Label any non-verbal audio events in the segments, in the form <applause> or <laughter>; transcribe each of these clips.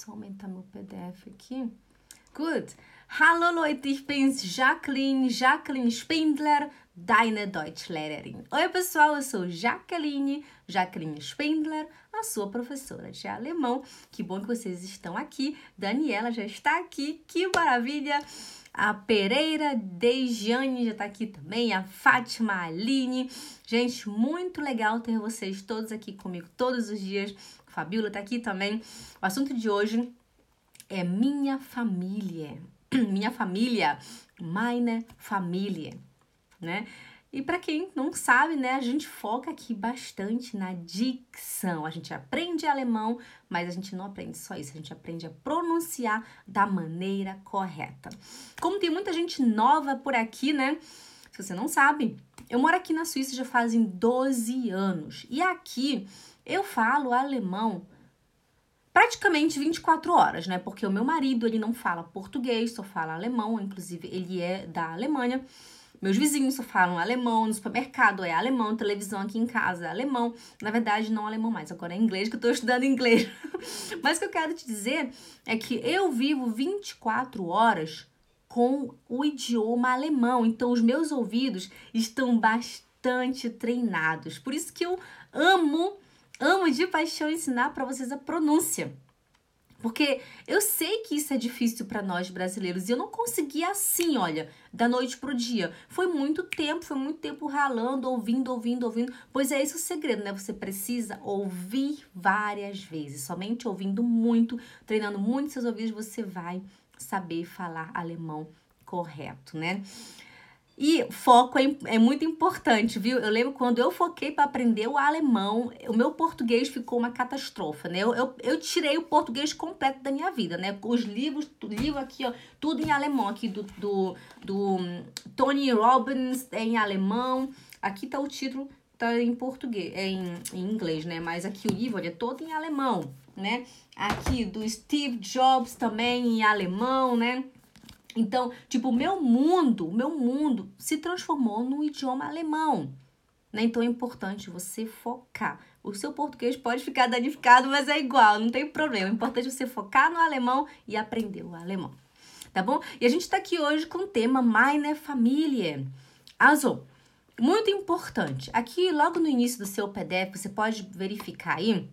só aumentar meu PDF aqui. Good. Hallo Leute, ich bin's Jacqueline, Jacqueline Spindler, deine Deutschlehrerin. Oi pessoal, eu sou Jacqueline, Jacqueline Spindler, a sua professora de alemão. Que bom que vocês estão aqui. Daniela já está aqui, que maravilha! A Pereira Dejane já está aqui também, a Fátima Aline. Gente, muito legal ter vocês todos aqui comigo todos os dias. Fabiola está aqui também. O assunto de hoje é minha família. <clears throat> Minha família, meine Familie, né? E para quem não sabe, né, a gente foca aqui bastante na dicção. A gente aprende alemão, mas a gente não aprende só isso, a gente aprende a pronunciar da maneira correta. Como tem muita gente nova por aqui, né? Se você não sabe, eu moro aqui na Suíça já fazem 12 anos. E aqui eu falo alemão praticamente 24 horas, né? Porque o meu marido, ele não fala português, só fala alemão, inclusive ele é da Alemanha. Meus vizinhos só falam alemão, no supermercado é alemão, televisão aqui em casa é alemão. Na verdade, não alemão mais, agora é inglês, que eu tô <laughs> estudando inglês. Mas o que eu quero te dizer é que eu vivo 24 horas com o idioma alemão, então os meus ouvidos estão bastante treinados. Por isso que eu amo, amo de paixão ensinar para vocês a pronúncia. Porque eu sei que isso é difícil para nós brasileiros e eu não consegui assim, olha, da noite pro dia. Foi muito tempo, foi muito tempo ralando, ouvindo, ouvindo, ouvindo. Pois é esse o segredo, né? Você precisa ouvir várias vezes. Somente ouvindo muito, treinando muito seus ouvidos, você vai saber falar alemão correto, né? E foco é, é, muito importante, viu? Eu lembro quando eu foquei para aprender o alemão, o meu português ficou uma catástrofe, né? Eu, eu, eu, tirei o português completo da minha vida, né? Os livros, livro aqui, ó, tudo em alemão, aqui do, do, do Tony Robbins é em alemão. Aqui tá o título, tá em português, é em, em inglês, né? Mas aqui o livro é todo em alemão, né? Aqui do Steve Jobs também em alemão, né? Então, tipo, meu mundo, meu mundo se transformou no idioma alemão. Né? Então é importante você focar. O seu português pode ficar danificado, mas é igual, não tem problema. É importante você focar no alemão e aprender o alemão. Tá bom? E a gente está aqui hoje com o tema Meine Familie. Also, muito importante. Aqui, logo no início do seu PDF, você pode verificar aí.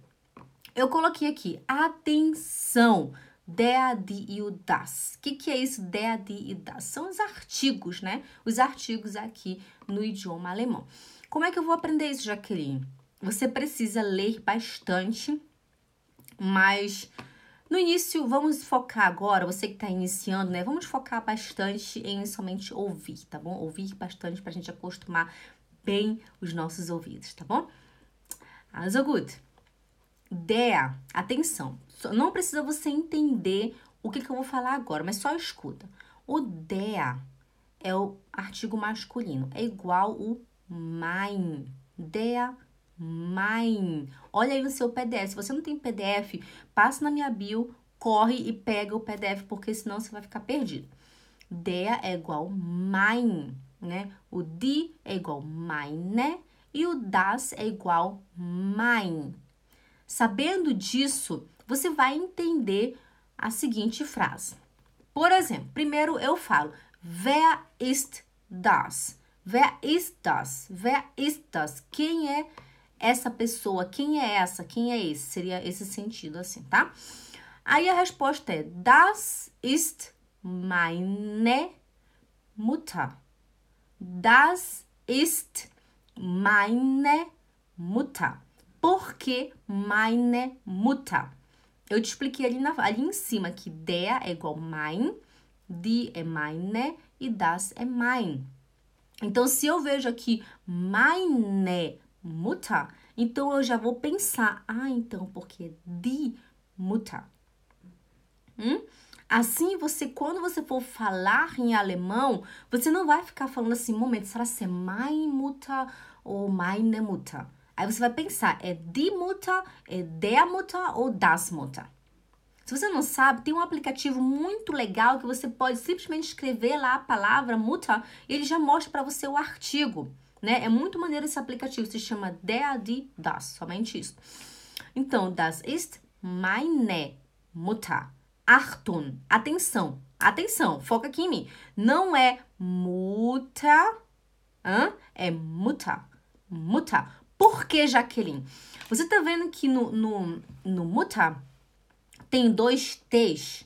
Eu coloquei aqui, atenção der, die e o das. O que, que é isso, der, die e das? São os artigos, né? Os artigos aqui no idioma alemão. Como é que eu vou aprender isso, Jaqueline? Você precisa ler bastante, mas no início, vamos focar agora, você que está iniciando, né? Vamos focar bastante em somente ouvir, tá bom? Ouvir bastante para a gente acostumar bem os nossos ouvidos, tá bom? Also gut. Der, atenção, não precisa você entender o que, que eu vou falar agora, mas só escuta. O der é o artigo masculino, é igual o mein. Der mein. Olha aí no seu PDF. Se você não tem PDF, passa na minha bio, corre e pega o PDF, porque senão você vai ficar perdido. Der é igual mein, né? O die é igual meine e o das é igual mein. Sabendo disso, você vai entender a seguinte frase. Por exemplo, primeiro eu falo: Wer ist das? Wer ist das? Wer ist das? Quem é essa pessoa? Quem é essa? Quem é esse? Seria esse sentido assim, tá? Aí a resposta é: Das ist meine Mutter. Das ist meine Mutter. Por que meine Mutter? Eu te expliquei ali, na, ali em cima que der é igual mein, die é meine e das é mein. Então, se eu vejo aqui meine Mutter, então eu já vou pensar, ah, então, porque die Mutter. Hum? Assim, você, quando você for falar em alemão, você não vai ficar falando assim, momento, será que é mein Mutter ou meine Mutter? Aí você vai pensar, é die Mutter, é der Mutter ou das Mutter? Se você não sabe, tem um aplicativo muito legal que você pode simplesmente escrever lá a palavra Mutter e ele já mostra para você o artigo, né? É muito maneiro esse aplicativo, se chama die, das, somente isso. Então, das ist meine Mutter. Achtung, atenção, atenção, foca aqui em mim. Não é Mutter, hã? é Mutter, Mutter. Por que, Jaqueline? Você tá vendo que no, no, no Mutter tem dois T's?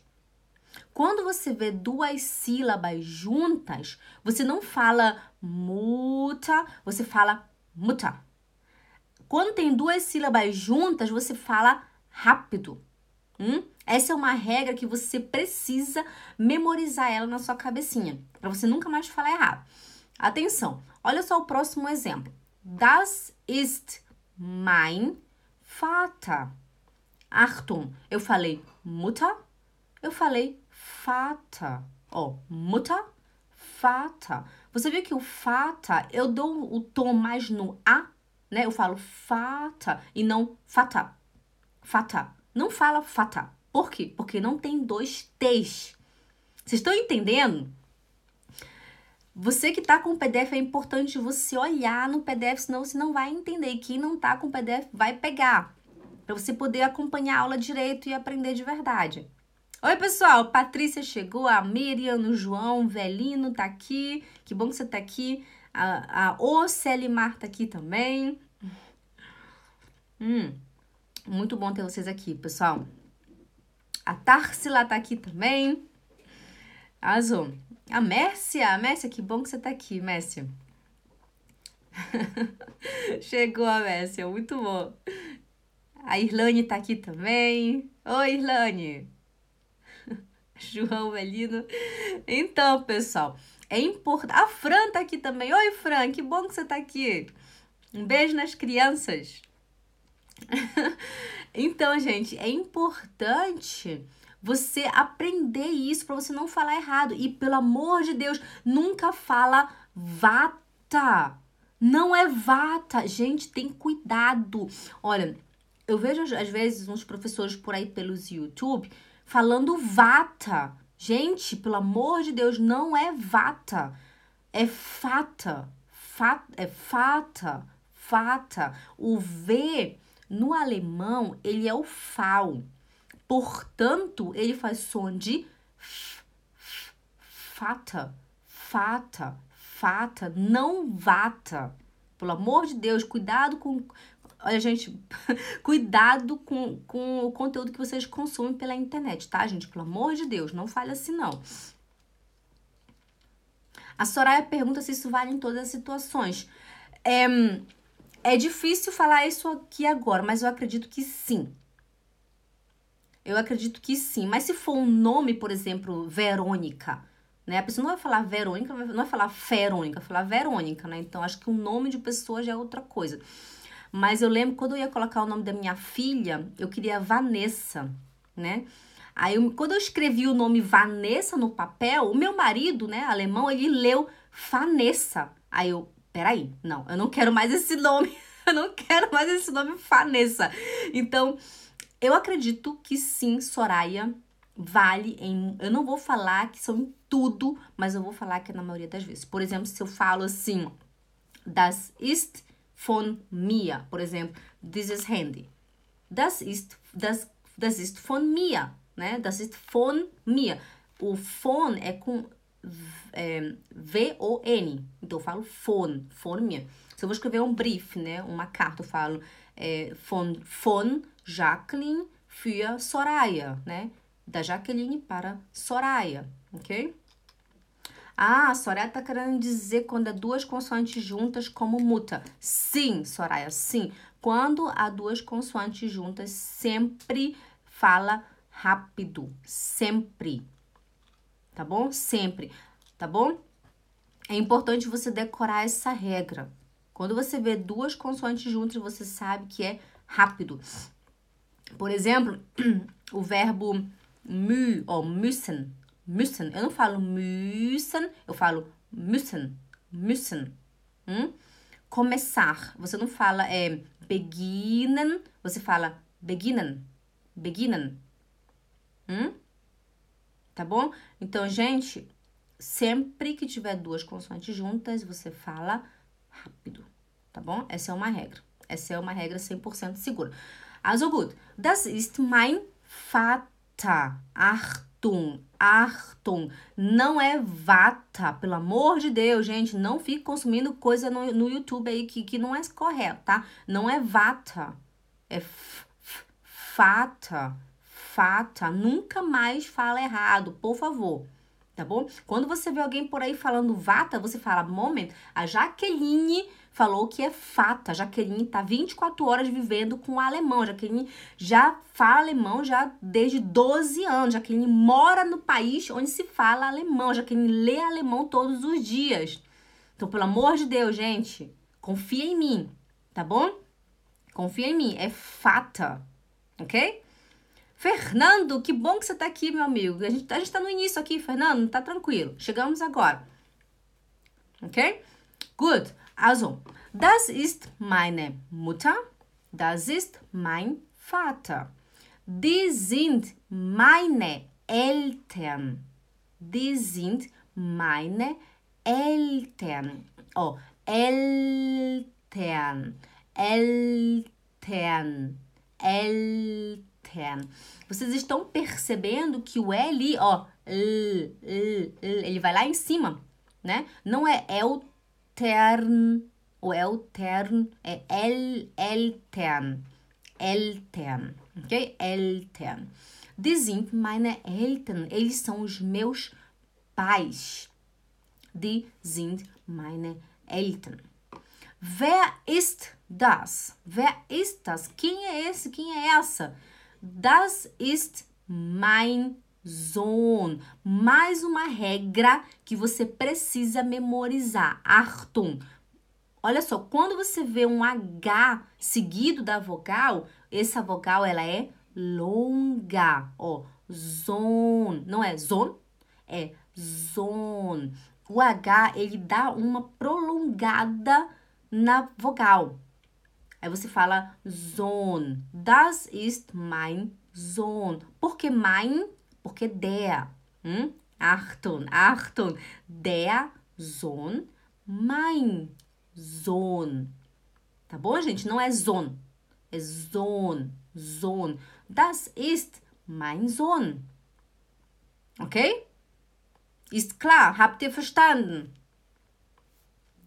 Quando você vê duas sílabas juntas, você não fala muta, você fala muta. Quando tem duas sílabas juntas, você fala rápido. Hum? Essa é uma regra que você precisa memorizar ela na sua cabecinha, para você nunca mais falar errado. Atenção, olha só o próximo exemplo. Das ist mein Vater. Achtung, eu falei Mutter, eu falei Vater. Ó, oh, Mutter, Vater. Você viu que o Vater, eu dou o tom mais no A, né? Eu falo Vater e não Vater. Vater. Não fala Vater. Por quê? Porque não tem dois T's. Vocês estão entendendo? Você que está com o PDF, é importante você olhar no PDF, senão você não vai entender. Quem não está com o PDF vai pegar. Para você poder acompanhar a aula direito e aprender de verdade. Oi, pessoal. Patrícia chegou, a Miriam, o João, o Velino tá aqui. Que bom que você tá aqui. A, a Ocelimar tá aqui também. Hum, muito bom ter vocês aqui, pessoal. A Tarsila tá aqui também. Azul. A Mércia, Mércia, que bom que você tá aqui, Mércia. <laughs> Chegou a Mércia, muito bom. A Irlane tá aqui também. Oi, Irlane. <laughs> João Velino. Então, pessoal, é importante. A Fran tá aqui também. Oi, Fran, que bom que você tá aqui. Um beijo nas crianças. <laughs> então, gente, é importante você aprender isso para você não falar errado. E pelo amor de Deus, nunca fala vata. Não é vata. Gente, tem cuidado. Olha, eu vejo às vezes uns professores por aí pelos YouTube falando vata. Gente, pelo amor de Deus, não é vata. É fata. Fat, é fata. Fata. O V no alemão, ele é o fal. Portanto, ele faz som de fata, fata, fata, não vata. Pelo amor de Deus, cuidado com. Olha, gente, <laughs> cuidado com, com o conteúdo que vocês consomem pela internet, tá, gente? Pelo amor de Deus, não fale assim, não. A Soraya pergunta se isso vale em todas as situações. É, é difícil falar isso aqui agora, mas eu acredito que sim. Eu acredito que sim. Mas se for um nome, por exemplo, Verônica, né? A pessoa não vai falar Verônica, não vai falar Verônica, vai falar Verônica, né? Então acho que o nome de pessoa já é outra coisa. Mas eu lembro quando eu ia colocar o nome da minha filha, eu queria Vanessa, né? Aí eu, quando eu escrevi o nome Vanessa no papel, o meu marido, né, alemão, ele leu Vanessa. Aí eu, peraí, não, eu não quero mais esse nome. <laughs> eu não quero mais esse nome Vanessa. Então, eu acredito que sim, Soraya vale em. Eu não vou falar que são em tudo, mas eu vou falar que é na maioria das vezes. Por exemplo, se eu falo assim, das ist von mir, por exemplo, this is handy. Das ist, das, das ist von mir, né? Das ist von mir. O von é com é, V-O-N. Então eu falo von, von mir. Se eu vou escrever um brief, né? Uma carta, eu falo é, von, von Jacqueline für Soraya, né? Da Jaqueline para Soraya, ok? Ah, Soraya tá querendo dizer quando é duas consoantes juntas como muta. Sim, Soraya, sim. Quando há duas consoantes juntas, sempre fala rápido. Sempre. Tá bom? Sempre. Tá bom? É importante você decorar essa regra. Quando você vê duas consoantes juntas, você sabe que é rápido. Por exemplo, <clears throat> o verbo mü ou müssen. Müssen. Eu não falo müssen, eu falo müssen. Müssen. Hum? Começar. Você não fala é, beginnen, você fala beginnen. Beginnen. Hum? Tá bom? Então, gente, sempre que tiver duas consoantes juntas, você fala rápido. Tá bom? Essa é uma regra. Essa é uma regra 100% segura. Also gut, das ist mein Vater. Achtung, Achtung. Não é vata, pelo amor de Deus, gente. Não fique consumindo coisa no, no YouTube aí que, que não é correto, tá? Não é vata. É fata. Fata. Nunca mais fala errado, por favor tá bom? Quando você vê alguém por aí falando vata, você fala, moment, a Jaqueline falou que é fata. A Jaqueline tá 24 horas vivendo com alemão. A Jaqueline já fala alemão já desde 12 anos. A Jaqueline mora no país onde se fala alemão. A Jaqueline lê alemão todos os dias. Então, pelo amor de Deus, gente, confia em mim, tá bom? Confia em mim, é fata, ok? Fernando, que bom que você está aqui, meu amigo. A gente, a gente tá no início aqui, Fernando, tá tranquilo. Chegamos agora. Ok? Good. Also, das ist meine Mutter. Das ist mein Vater. Die sind meine Eltern. Die sind meine Eltern. Oh, Eltern. Eltern. Eltern. Vocês estão percebendo que o L, ó, L, L, L, ele vai lá em cima, né? Não é Eltern, o Eltern é El, Eltern, Eltern, ok? Eltern. Die sind meine Eltern, eles são os meus pais. Die sind meine Eltern. Wer ist das? Wer ist das? Quem é esse? Quem é essa? Das ist mein Sohn. Mais uma regra que você precisa memorizar. Achtung. Olha só, quando você vê um H seguido da vogal, essa vogal ela é longa. Ó, zone. Não é zone, é zone. O H, ele dá uma prolongada na vogal. Aí você fala Sohn. Das ist mein Sohn. Por que mein? Porque der. Hm? Achtung, Achtung. Der Sohn, mein Sohn. Tá bom, gente? Não é Sohn. É Sohn. Sohn. Das ist mein Sohn. Ok? Ist klar? Habt ihr verstanden?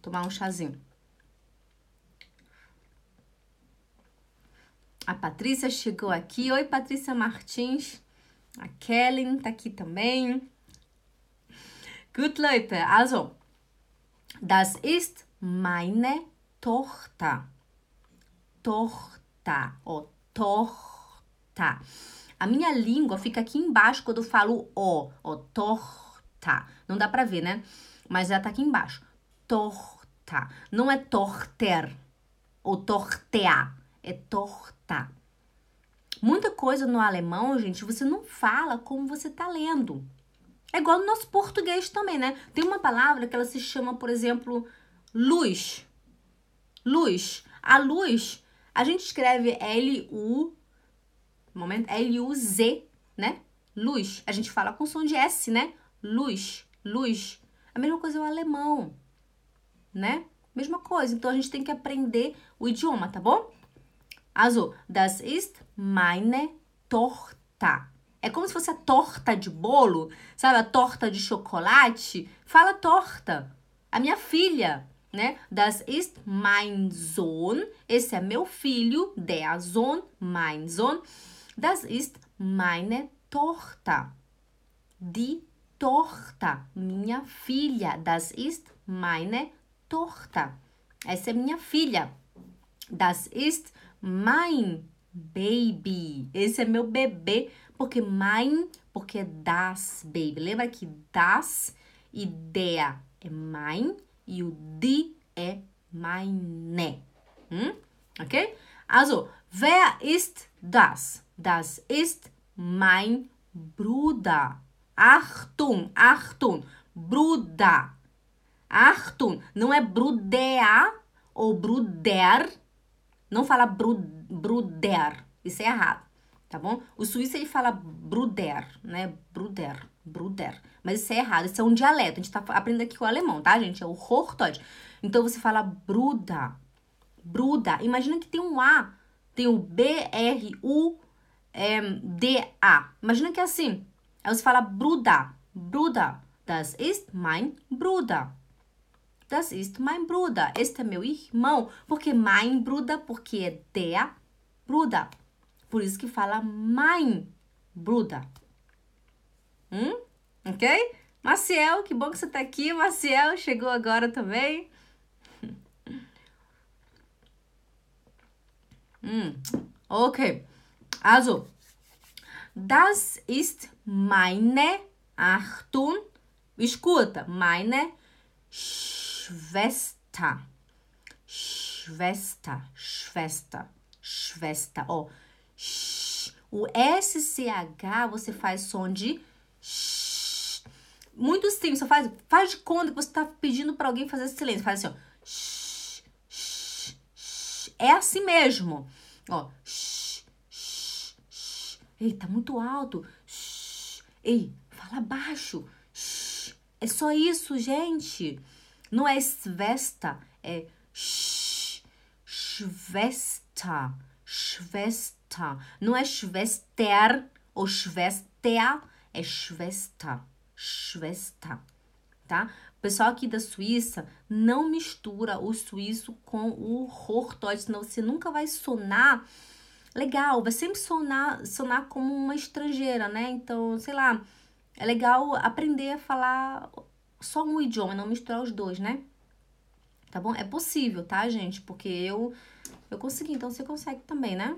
Tomar um chazinho. A Patrícia chegou aqui. Oi, Patrícia Martins. A Kellen tá aqui também. Gut, Leute, also, das ist meine Tochter. Tochter, ó, torta. A minha língua fica aqui embaixo quando eu falo o, ó, torta. Não dá pra ver, né? Mas ela tá aqui embaixo. Torta. Não é torter ou tortea, é torta. Muita coisa no alemão, gente, você não fala como você tá lendo. É igual no nosso português também, né? Tem uma palavra que ela se chama, por exemplo, luz. Luz. A luz, a gente escreve L-U, momento, L-U-Z, né? Luz. A gente fala com som de S, né? Luz, luz. A mesma coisa é o alemão, né? Mesma coisa. Então a gente tem que aprender o idioma, tá bom? Also, das ist meine Tochter. É como se fosse a torta de bolo, sabe? A torta de chocolate. Fala torta. A minha filha, né? Das ist mein Sohn. Esse é meu filho. Der Sohn, mein Sohn. Das ist meine Tochter. Die Tochter. Minha filha. Das ist meine Tochter. Essa é minha filha. Das ist mein baby. Esse é meu bebê, porque mein, porque das baby. Lembra que das e der é mein e o die é meine. Hm? Okay? Also, wer ist das? Das ist mein Bruder. Achtung, Achtung, Bruder. Achtung, não é Bruder ou Bruder, não fala bru, bruder. Isso é errado, tá bom? O suíço ele fala bruder, né? Bruder, bruder. Mas isso é errado, isso é um dialeto. A gente tá aprendendo aqui com o alemão, tá, gente? É o Hochdeutsch. Então você fala bruda. Bruda. Imagina que tem um A. Tem o B, R, U, é DA. Imagina que é assim. Aí você fala Bruder. Bruder. Das ist mein Bruder. Das ist mein Bruder. Este é meu irmão. Por que mein Bruder? Porque é der Bruder. Por isso que fala mein Bruder. Hum? Ok? Maciel, que bom que você tá aqui. Maciel chegou agora também. <laughs> Hum. Ok. Also, das ist meine, Achtung, escuta, meine Schwester. Schwester, Schwester, Schwester. Ó, o SCH você faz som de sh. Muito simples, faz, faz de conta que você está pedindo para alguém fazer silêncio. Faz assim, ó. Sh, sh, sh. É assim mesmo. Ó, sh, sh, sh. Ei, tá muito alto. Sh. Ei, fala baixo. Sh. É só isso, gente. Não é svesta, é sh, Schwester, Schwester. Não é Schwester ou Schwester, é Schwester, Schwester, tá? O pessoal aqui da Suíça não mistura o suíço com o Hochdeutsch, senão você nunca vai sonar legal, vai sempre sonar, sonar como uma estrangeira, né? Então, sei lá, é legal aprender a falar só um idioma, não misturar os dois, né? Tá bom? É possível, tá, gente? Porque eu eu consegui, então você consegue também, né?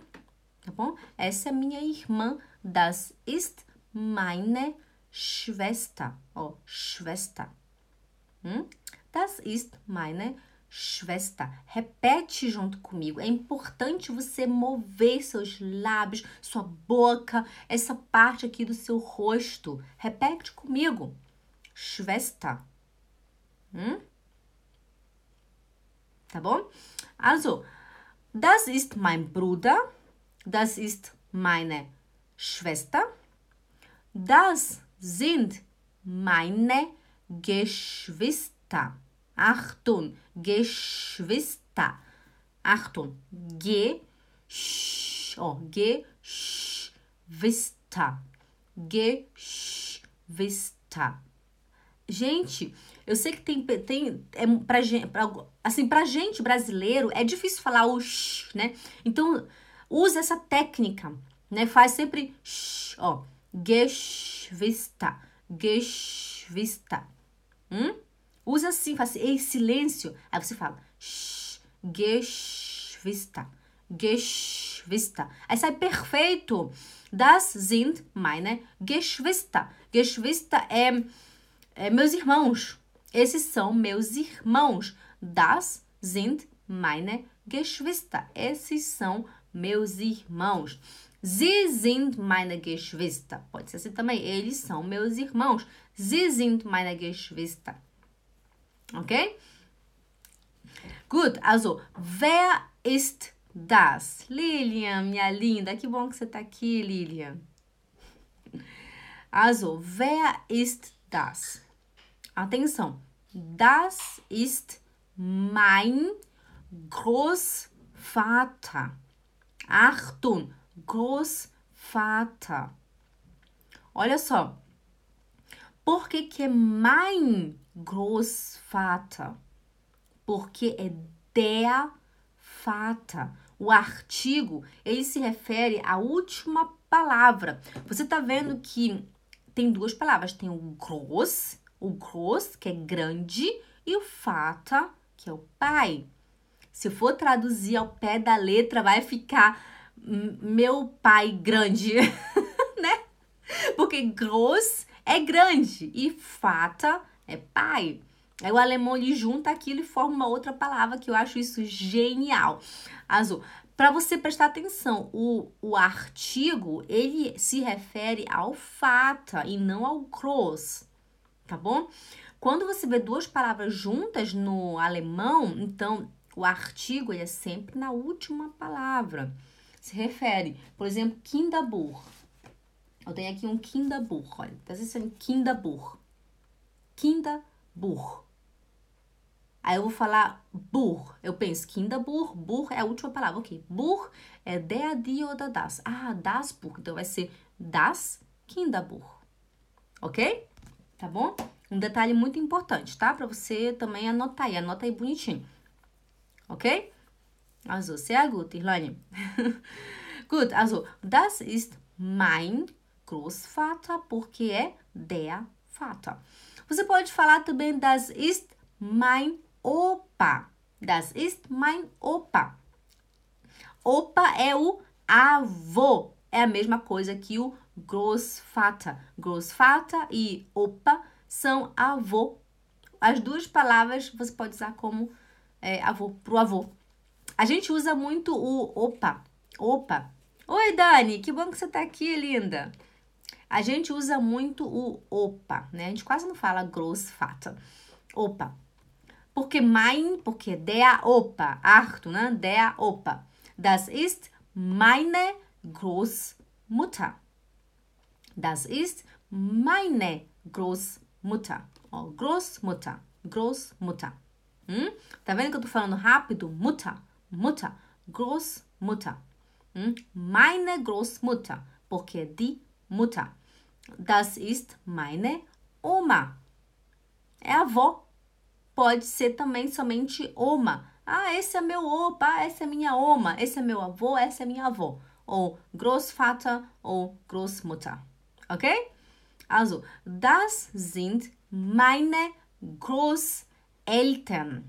Tá bom? Essa é minha irmã. Das ist meine Schwester. Ó, oh, Schwester. Hum? Das ist meine Schwester. Repete junto comigo. É importante você mover seus lábios, sua boca, essa parte aqui do seu rosto. Repete comigo. Schwester. Hm? Tá? Also, das ist mein Bruder, das ist meine Schwester, das sind meine Geschwister. Achtung, Geschwister. Achtung, G, sch, oh, Geschwister. Geschwister. Gente, eu sei que tem, tem é pra pra, assim, pra gente brasileiro é difícil falar o sh, né? Então, usa essa técnica, né? Faz sempre sh, ó, Geschwister, Geschwister. Hum? Usa assim, faz em silêncio. Aí você fala sh, Geschwister, Geschwister. Aí sai perfeito. Das sind meine Geschwister. Geschwister é é, meus irmãos. Esses são meus irmãos. Das sind meine Geschwister. Esses são meus irmãos. Sie sind meine Geschwister. Pode ser assim também. Eles são meus irmãos. Sie sind meine Geschwister. Ok? Gut, also, wer ist das? Lilian, minha linda, que bom que você está aqui, Lilian. Also, wer ist das? Atenção. Das ist mein Großvater. Achtung, Großvater. Olha só. Por que, que é mein Großvater? Porque é der Vater. O artigo, ele se refere à última palavra. Você tá vendo que tem duas palavras. Tem o groß o groß, que é grande, e o fata, que é o pai. Se for traduzir ao pé da letra, vai ficar meu pai grande, <laughs> né? Porque groß é grande e fata é pai. Aí o alemão ele junta aquilo e forma uma outra palavra que eu acho isso genial. Azul. Para você prestar atenção, o, o artigo ele se refere ao fata e não ao groß tá bom? Quando você vê duas palavras juntas no alemão, então o artigo é sempre na última palavra. Se refere, por exemplo, Kinderbuch. Eu tenho aqui um Kinderbuch, olha, tá dizendo Kinderbuch. Kinderbuch. Aí eu vou falar Buch. Eu penso Kinderbuch, Buch é a última palavra, ok. Buch é der, die oder das. Ah, das Buch. Então vai ser das Kinderbuch. Ok? Tá bom? Um detalhe muito importante, tá? Para você também anotar aí. Anota aí bonitinho. Ok? Also, sehr gut, Irlane. <laughs> gut, also, das ist mein Großvater, porque é der Vater. Você pode falar também das ist mein Opa. Das ist mein Opa. Opa é o avô. É a mesma coisa que o Großvater. Großvater e Opa são avô. As duas palavras você pode usar como é, avô, pro avô. A gente usa muito o opa. Opa. Oi, Dani, que bom que você tá aqui, linda. A gente usa muito o opa, né? A gente quase não fala Großvater. Opa. Porque mein, porque der Opa, Achtung, né? Der Opa. Das ist meine Großmutter. Das ist meine Großmutter. Ó, Großmutter, Großmutter. Hum? Tá vendo que eu tô falando rápido? Mutter, Mutter, Großmutter. Hum? Meine Großmutter, porque die Mutter. Das ist meine Oma. É avó. Pode ser também somente Oma. Ah, esse é meu opa, essa é minha Oma, esse é meu avô, essa é minha avó. Ou Großvater ou Großmutter. Ok? Also, das sind meine Großeltern.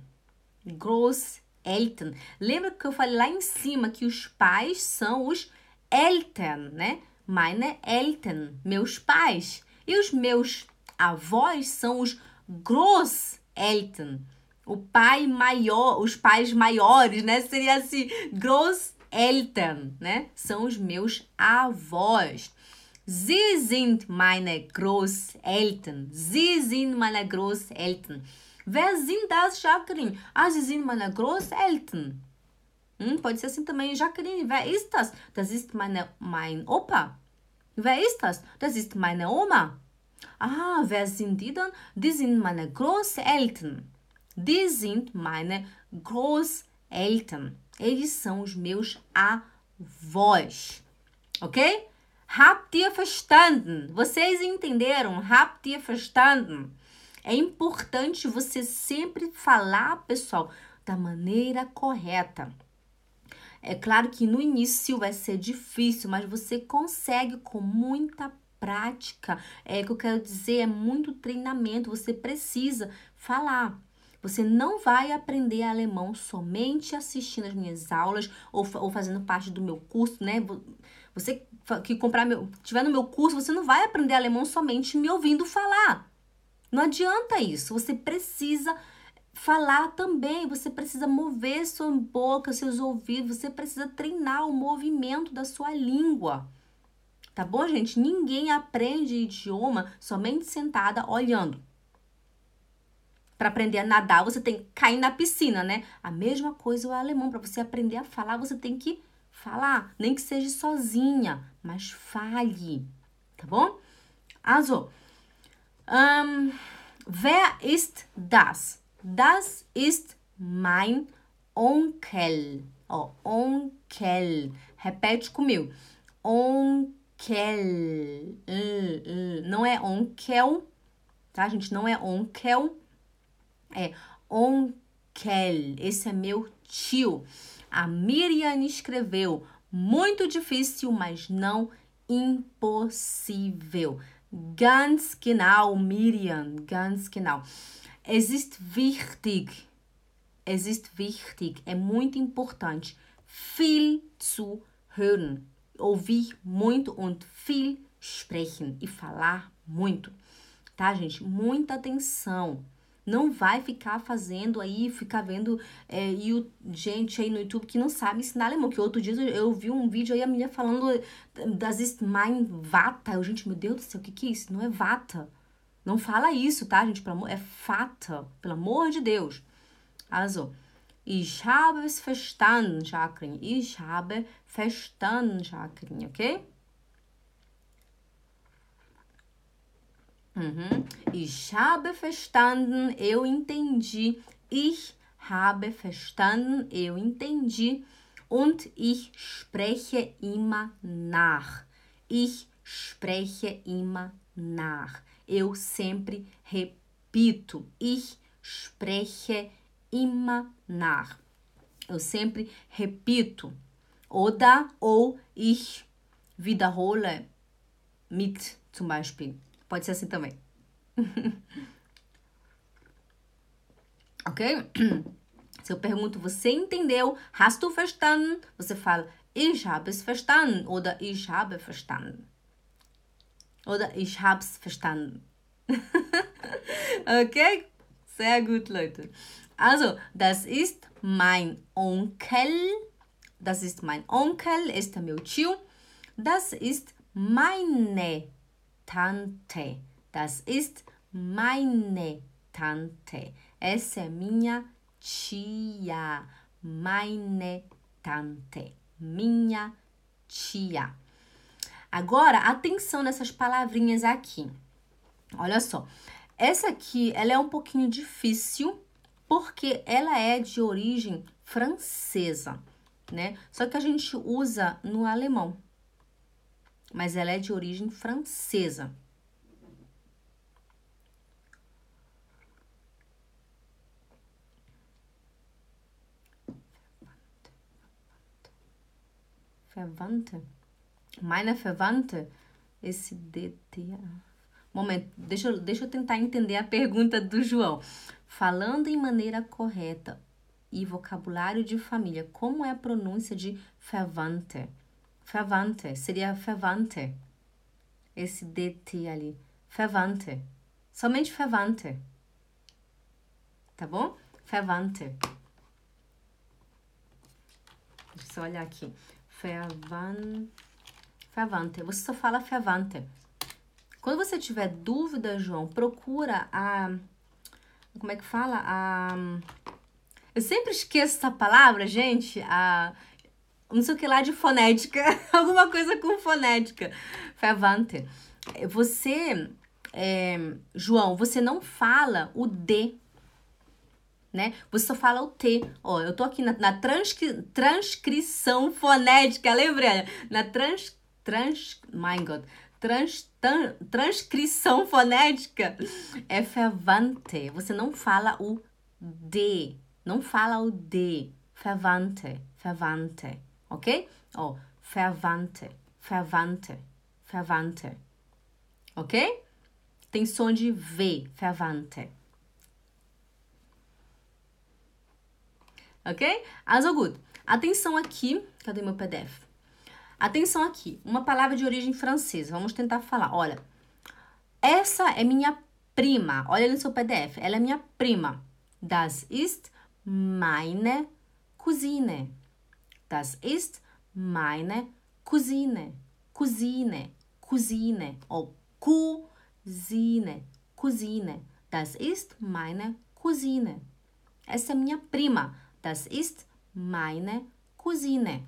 Großeltern. Lembra que eu falei lá em cima que os pais são os Eltern, né? Meine Eltern, meus pais. E os meus avós são os Großeltern. O pai maior, os pais maiores, né? Seria assim, Großeltern, né? São os meus avós. Sie sind meine Großeltern. Sie sind meine Großeltern. Wer sind das, Jacqueline? Ah, sie sind meine Großeltern. Hm, pode ser assim também, Jacqueline. Wer ist das? Das ist meine, mein Opa. Wer ist das? Das ist meine Oma. Ah, wer sind die dann? Die sind meine Großeltern. Die sind meine Großeltern. Eles são os meus avós. Ok? Habt ihr verstanden? Vocês entenderam? Habt ihr verstanden? É importante você sempre falar, pessoal, da maneira correta. É claro que no início vai ser difícil, mas você consegue com muita prática. É que eu quero dizer, é muito treinamento. Você precisa falar. Você não vai aprender alemão somente assistindo as minhas aulas ou, ou fazendo parte do meu curso, né? Você que comprar meu, tiver no meu curso, você não vai aprender alemão somente me ouvindo falar. Não adianta isso. Você precisa falar também, você precisa mover sua boca, seus ouvidos, você precisa treinar o movimento da sua língua. Tá bom, gente? Ninguém aprende idioma somente sentada olhando. Para aprender a nadar, você tem que cair na piscina, né? A mesma coisa o alemão. Para você aprender a falar, você tem que falar, nem que seja sozinha, mas fale, tá bom? Also, um, wer ist das? Das ist mein Onkel. Ó, Onkel. Repete comigo. Onkel. Uh, uh. Não é onkel, tá, gente? Não é onkel. É onkel. Esse é meu tio. A Miriam escreveu: muito difícil, mas não impossível. Ganz genau, Miriam, ganz genau. Es ist wichtig, es ist wichtig, é muito importante, viel zu hören. Ouvir muito und viel sprechen e falar muito. Tá, gente? Muita atenção. Não vai ficar fazendo aí, ficar vendo é, you, gente aí no YouTube que não sabe ensinar alemão. Que outro dia eu vi um vídeo aí, a menina falando das mein Vata. Eu, gente, meu Deus do céu, o que, que é isso? Não é Vata. Não fala isso, tá, gente? Pelo amor, é Fata. Pelo amor de Deus. Also, ich habe es verstanden, Jacqueline. Ich habe verstanden, Jacqueline, ok? Uhum. Ich habe verstanden, eu entendi. Ich habe verstanden. Eu entendi. Und ich spreche immer nach. Ich spreche immer nach. Eu sempre repito. Ich spreche immer nach. Eu sempre repito. Oder ou ich wiederhole mit, zum Beispiel. Pode ser assim também. <laughs> ok? <clears throat> Se eu pergunto, você entendeu? Hast du verstanden? Você fala, ich habe es verstanden. Oder ich habe verstanden. Oder ich hab's verstanden. <laughs> okay? Sehr gut, Leute. Also, das ist mein Onkel. Das ist mein Onkel, ist meu tio. Das ist meine Tante. Das ist meine Tante. Essa é minha tia. Meine Tante. Minha tia. Agora, atenção nessas palavrinhas aqui. Olha só. Essa aqui, ela é um pouquinho difícil porque ela é de origem francesa, né? Só que a gente usa no alemão. Mas ela é de origem francesa. Verwandte. Meine Verwandte. Esse DTA. Momento, deixa eu, deixa eu tentar entender a pergunta do João. Falando em maneira correta e vocabulário de família, como é a pronúncia de Verwandte? Verwandte, seria Verwandte. Esse DT ali. Verwandte. Somente Verwandte. Tá bom? Verwandte. Deixa eu olhar aqui. Verwandte. Verwandte. Você só fala Verwandte. Quando você tiver dúvida, João, procura a. Como é que fala? A. Eu sempre esqueço essa palavra, gente. A. Não sei o que lá de fonética. <laughs> Alguma coisa com fonética. Verwandte. Você. É, João, você não fala o D né? Você só fala o T. Ó, eu tô aqui na, na transcri, transcrição fonética, lembra? Na trans, trans, my God, trans, tan, transcrição fonética é verwandte. Você não fala o D, não fala o D. Verwandte, verwandte, ok? Ó, verwandte, verwandte, verwandte, ok? Tem som de V, verwandte. ok? Also gut. Atenção aqui, cadê meu PDF? Atenção aqui, uma palavra de origem francesa. Vamos tentar falar. Olha, essa é minha prima. Olha no seu PDF. Ela é minha prima. Das ist meine Cousine. Das ist meine Cousine. Cousine. Cousine. Ou Cousine. Cousine. Das ist meine Cousine. Essa é minha prima. Das ist meine Cousine.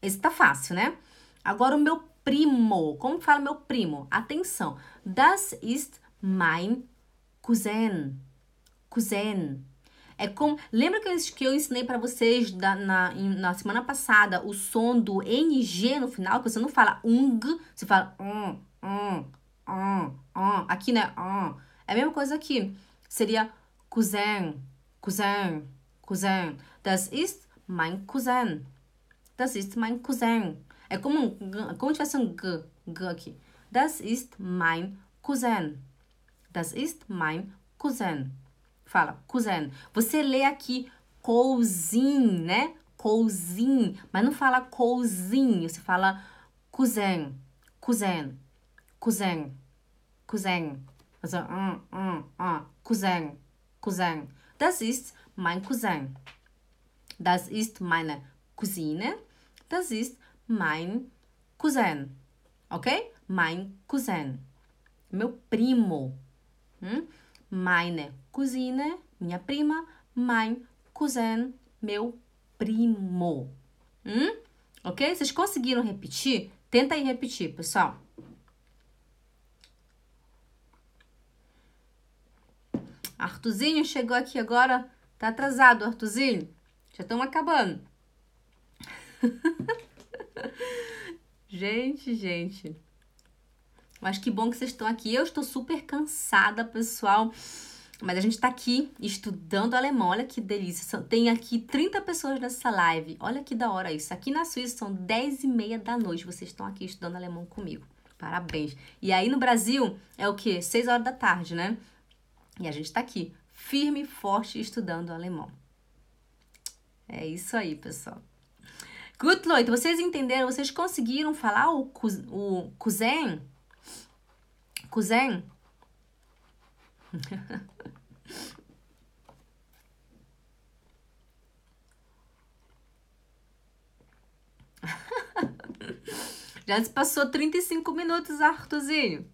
Esse tá fácil, né? Agora o meu primo. Como fala meu primo? Atenção. Das ist mein Cousin. Cousin. É como. Lembra que eu, que eu ensinei para vocês da, na, na semana passada o som do NG no final? Que você não fala ung, você fala um, um, um, um. Aqui, né? Um. É a mesma coisa aqui. Seria cousin, Cousin, Cousin. Das ist mein Cousin. Das ist mein Cousin. É como, como tivesse um G, G aqui. Das ist mein Cousin. Das ist mein Cousin. Fala, cousin. Você lê aqui cousin, né? Cousin. Mas não fala cousin. Você fala cousin. Cousin. Cousin. Cousin. Also, um, um, um. Cousin. Cousin. Das ist mein Cousin. Das ist meine Cousine. Das ist mein Cousin. Ok? Mein Cousin. Meu primo. Hum? Meine Cousine, minha prima. Mein Cousin, meu primo. Hum? Ok? Vocês conseguiram repetir? Tenta aí repetir, pessoal. Artuzinho chegou aqui agora. Tá atrasado, Artuzinho. Já estamos acabando. <laughs> gente, gente. Mas que bom que vocês estão aqui. Eu estou super cansada, pessoal. Mas a gente está aqui estudando alemão. Olha que delícia. Tem aqui 30 pessoas nessa live. Olha que da hora isso. Aqui na Suíça são 10 e meia da noite. Vocês estão aqui estudando alemão comigo. Parabéns. E aí no Brasil é o quê? 6 horas da tarde, né? E a gente está aqui, firme e forte, estudando alemão. É isso aí, pessoal. Good, Leute. Vocês entenderam? Vocês conseguiram falar o, o cousin? Cousin? Já se passou 35 minutos, Arthurzinho.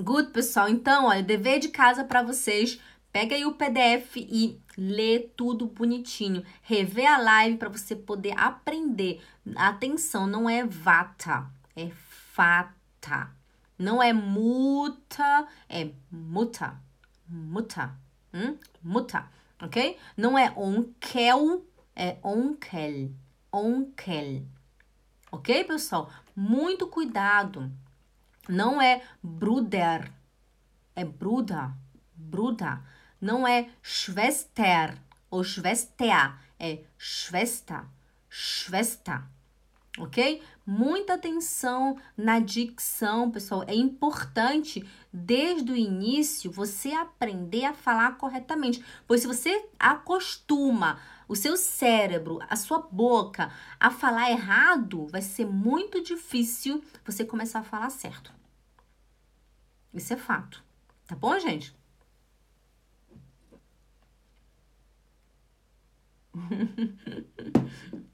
Good, pessoal. Então, olha, dever de casa para vocês. Pega aí o PDF e lê tudo bonitinho. Revê a live para você poder aprender. Atenção, não é vata, é fata. Não é muta, é muta. Muta. Hum? Muta, ok? Não é onkel, é onkel. Onkel. Ok, pessoal? Muito cuidado. Não é bruder, é bruda, bruda. Não é Schwester ou Schwester, é Schwester, Schwester ok? Muita atenção na dicção, pessoal. É importante desde o início você aprender a falar corretamente, pois se você acostuma o seu cérebro, a sua boca a falar errado, vai ser muito difícil você começar a falar certo. Isso é fato. Tá bom, gente? <laughs>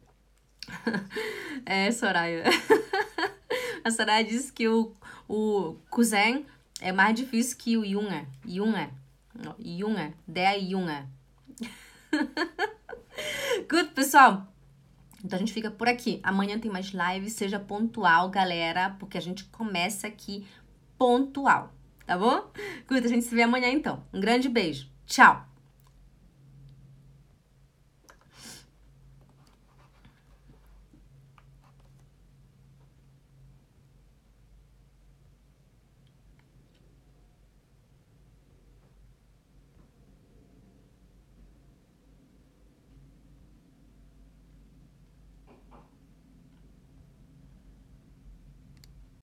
é, Soraya. <laughs> A Soraya disse que o, o cousin é mais difícil que o Junge. Junge. Junge. Der Junge. <laughs> Good, pessoal. Então a gente fica por aqui. Amanhã tem mais live. Seja pontual, galera, porque a gente começa aqui pontual. Tá bom? Good, a gente se vê amanhã então. Um grande beijo. Tchau.